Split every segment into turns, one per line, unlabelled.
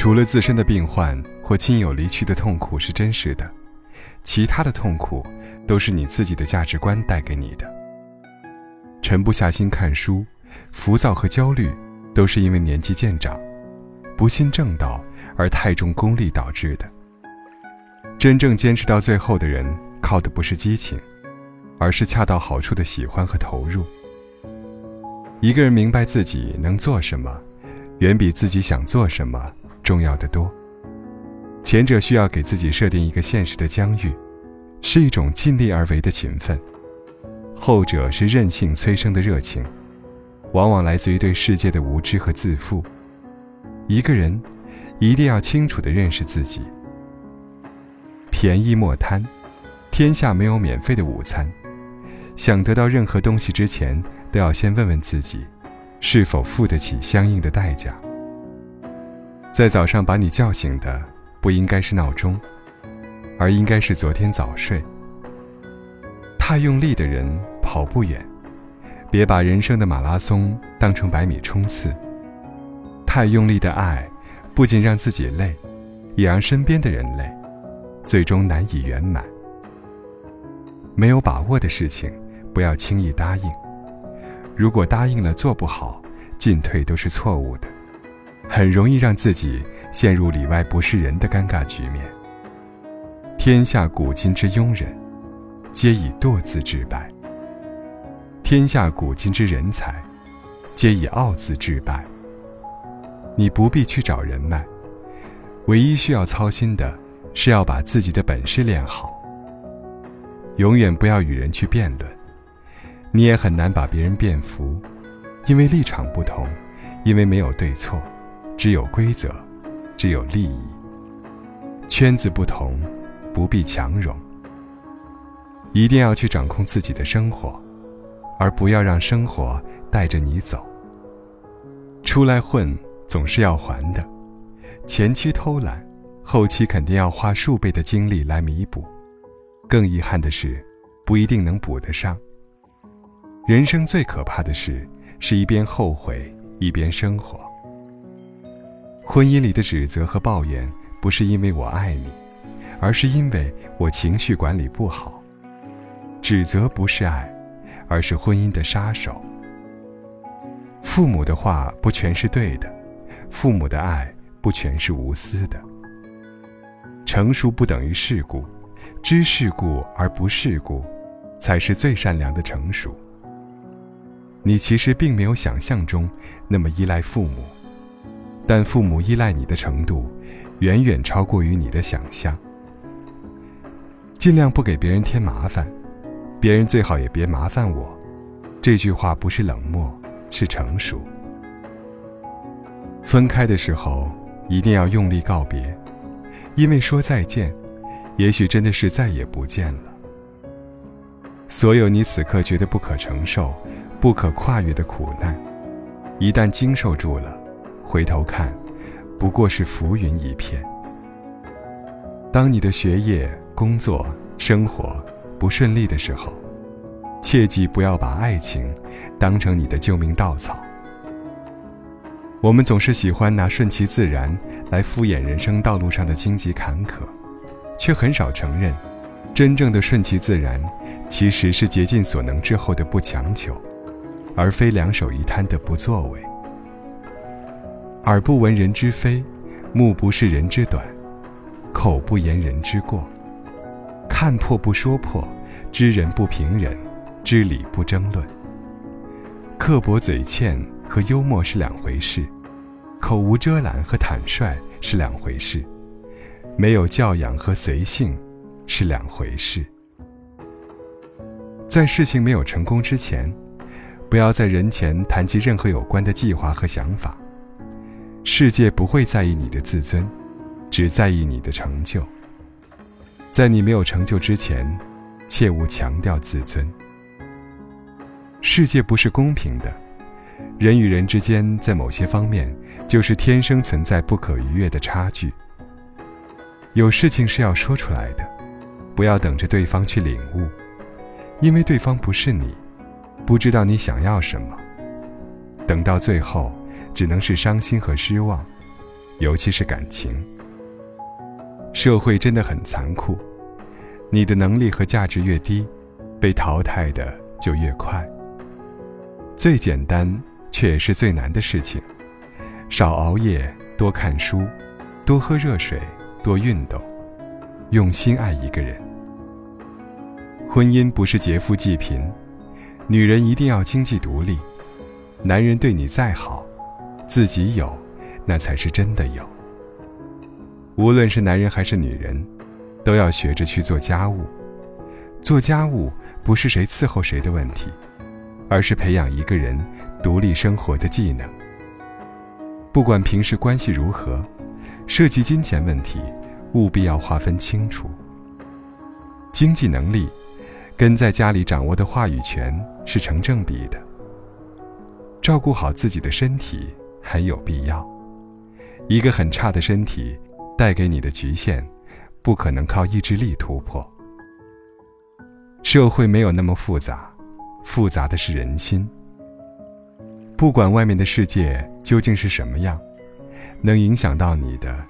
除了自身的病患或亲友离去的痛苦是真实的，其他的痛苦都是你自己的价值观带给你的。沉不下心看书，浮躁和焦虑，都是因为年纪渐长，不信正道而太重功利导致的。真正坚持到最后的人，靠的不是激情，而是恰到好处的喜欢和投入。一个人明白自己能做什么，远比自己想做什么重要的多。前者需要给自己设定一个现实的疆域，是一种尽力而为的勤奋；后者是任性催生的热情，往往来自于对世界的无知和自负。一个人一定要清楚地认识自己。便宜莫贪，天下没有免费的午餐。想得到任何东西之前，都要先问问自己，是否付得起相应的代价。在早上把你叫醒的，不应该是闹钟，而应该是昨天早睡。太用力的人跑不远，别把人生的马拉松当成百米冲刺。太用力的爱，不仅让自己累，也让身边的人累。最终难以圆满。没有把握的事情，不要轻易答应。如果答应了做不好，进退都是错误的，很容易让自己陷入里外不是人的尴尬局面。天下古今之庸人，皆以惰字致败；天下古今之人才，皆以傲字致败。你不必去找人脉，唯一需要操心的。是要把自己的本事练好。永远不要与人去辩论，你也很难把别人辩服，因为立场不同，因为没有对错，只有规则，只有利益。圈子不同，不必强融。一定要去掌控自己的生活，而不要让生活带着你走。出来混总是要还的，前期偷懒。后期肯定要花数倍的精力来弥补，更遗憾的是，不一定能补得上。人生最可怕的事，是一边后悔一边生活。婚姻里的指责和抱怨，不是因为我爱你，而是因为我情绪管理不好。指责不是爱，而是婚姻的杀手。父母的话不全是对的，父母的爱不全是无私的。成熟不等于世故，知世故而不世故，才是最善良的成熟。你其实并没有想象中那么依赖父母，但父母依赖你的程度，远远超过于你的想象。尽量不给别人添麻烦，别人最好也别麻烦我。这句话不是冷漠，是成熟。分开的时候，一定要用力告别。因为说再见，也许真的是再也不见了。所有你此刻觉得不可承受、不可跨越的苦难，一旦经受住了，回头看，不过是浮云一片。当你的学业、工作、生活不顺利的时候，切记不要把爱情当成你的救命稻草。我们总是喜欢拿顺其自然来敷衍人生道路上的荆棘坎坷，却很少承认，真正的顺其自然，其实是竭尽所能之后的不强求，而非两手一摊的不作为。耳不闻人之非，目不视人之短，口不言人之过，看破不说破，知人不评人，知理不争论。刻薄嘴欠。和幽默是两回事，口无遮拦和坦率是两回事，没有教养和随性是两回事。在事情没有成功之前，不要在人前谈及任何有关的计划和想法。世界不会在意你的自尊，只在意你的成就。在你没有成就之前，切勿强调自尊。世界不是公平的。人与人之间，在某些方面，就是天生存在不可逾越的差距。有事情是要说出来的，不要等着对方去领悟，因为对方不是你，不知道你想要什么。等到最后，只能是伤心和失望，尤其是感情。社会真的很残酷，你的能力和价值越低，被淘汰的就越快。最简单却也是最难的事情：少熬夜，多看书，多喝热水，多运动，用心爱一个人。婚姻不是劫富济贫，女人一定要经济独立。男人对你再好，自己有，那才是真的有。无论是男人还是女人，都要学着去做家务。做家务不是谁伺候谁的问题，而是培养一个人独立生活的技能。不管平时关系如何，涉及金钱问题，务必要划分清楚。经济能力。跟在家里掌握的话语权是成正比的。照顾好自己的身体很有必要。一个很差的身体带给你的局限，不可能靠意志力突破。社会没有那么复杂，复杂的是人心。不管外面的世界究竟是什么样，能影响到你的，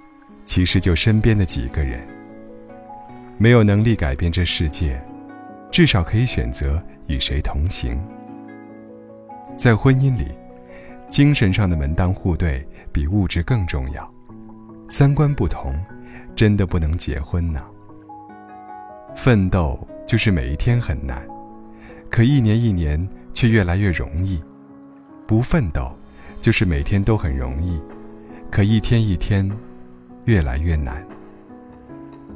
其实就身边的几个人。没有能力改变这世界。至少可以选择与谁同行。在婚姻里，精神上的门当户对比物质更重要。三观不同，真的不能结婚呢。奋斗就是每一天很难，可一年一年却越来越容易；不奋斗，就是每天都很容易，可一天一天越来越难。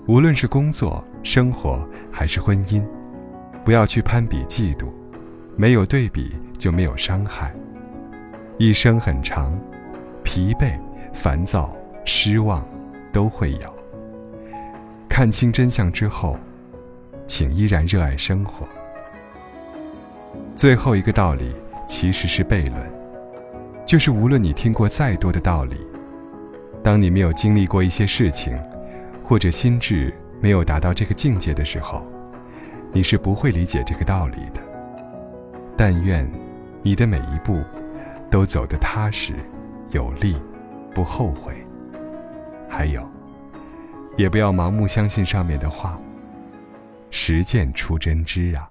无论是工作、生活还是婚姻。不要去攀比嫉妒，没有对比就没有伤害。一生很长，疲惫、烦躁、失望都会有。看清真相之后，请依然热爱生活。最后一个道理其实是悖论，就是无论你听过再多的道理，当你没有经历过一些事情，或者心智没有达到这个境界的时候。你是不会理解这个道理的。但愿你的每一步都走得踏实、有力，不后悔。还有，也不要盲目相信上面的话。实践出真知啊